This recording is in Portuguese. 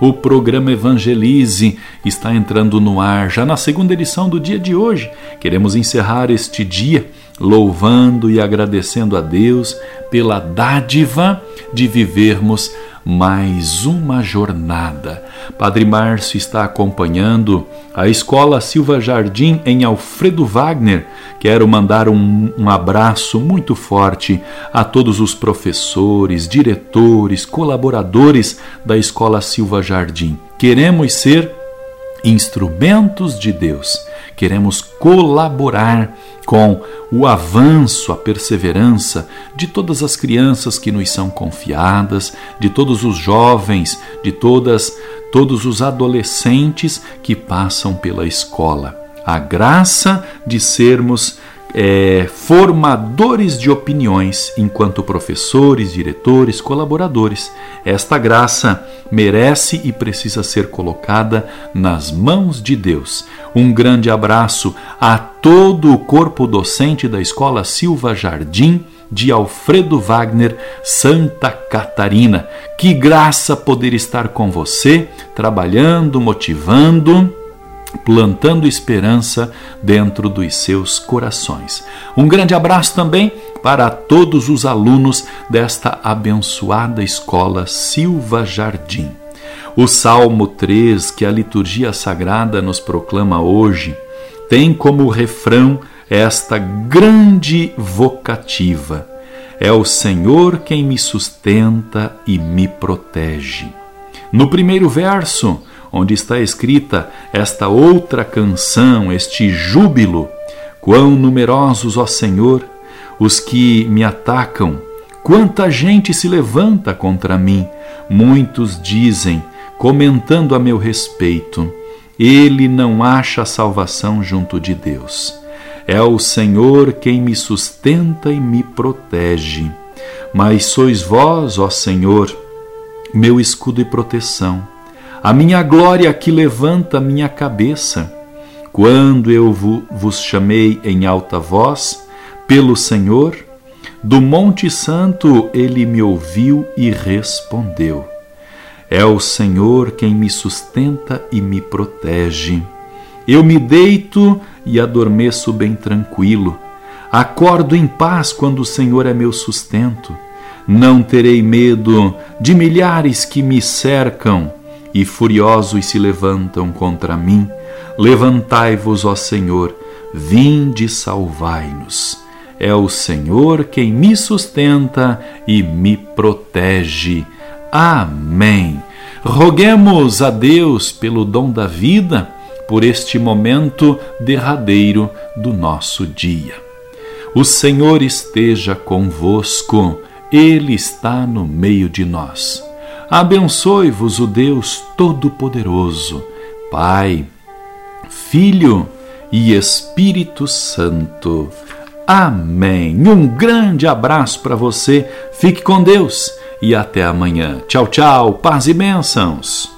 O programa Evangelize está entrando no ar já na segunda edição do dia de hoje. Queremos encerrar este dia louvando e agradecendo a Deus pela dádiva de vivermos mais uma jornada. Padre Márcio está acompanhando a Escola Silva Jardim em Alfredo Wagner. Quero mandar um, um abraço muito forte a todos os professores, diretores, colaboradores da Escola Silva Jardim. Queremos ser instrumentos de Deus queremos colaborar com o avanço, a perseverança de todas as crianças que nos são confiadas, de todos os jovens, de todas todos os adolescentes que passam pela escola. A graça de sermos é, formadores de opiniões enquanto professores, diretores, colaboradores. Esta graça merece e precisa ser colocada nas mãos de Deus. Um grande abraço a todo o corpo docente da Escola Silva Jardim de Alfredo Wagner, Santa Catarina. Que graça poder estar com você, trabalhando, motivando plantando esperança dentro dos seus corações. Um grande abraço também para todos os alunos desta abençoada escola Silva Jardim. O Salmo 3, que a liturgia sagrada nos proclama hoje, tem como refrão esta grande vocativa: É o Senhor quem me sustenta e me protege. No primeiro verso, onde está escrita esta outra canção, este júbilo. Quão numerosos, ó Senhor, os que me atacam, quanta gente se levanta contra mim. Muitos dizem, comentando a meu respeito, ele não acha salvação junto de Deus. É o Senhor quem me sustenta e me protege. Mas sois vós, ó Senhor, meu escudo e proteção a minha glória que levanta minha cabeça. Quando eu vos chamei em alta voz, pelo Senhor, do Monte Santo ele me ouviu e respondeu. É o Senhor quem me sustenta e me protege. Eu me deito e adormeço bem tranquilo. Acordo em paz quando o Senhor é meu sustento. Não terei medo de milhares que me cercam e furiosos se levantam contra mim. Levantai-vos, ó Senhor, vinde salvai-nos. É o Senhor quem me sustenta e me protege. Amém. Roguemos a Deus pelo dom da vida, por este momento derradeiro do nosso dia. O Senhor esteja convosco, Ele está no meio de nós Abençoe-vos o Deus Todo-Poderoso, Pai, Filho e Espírito Santo. Amém. Um grande abraço para você. Fique com Deus e até amanhã. Tchau, tchau. Paz e bênçãos.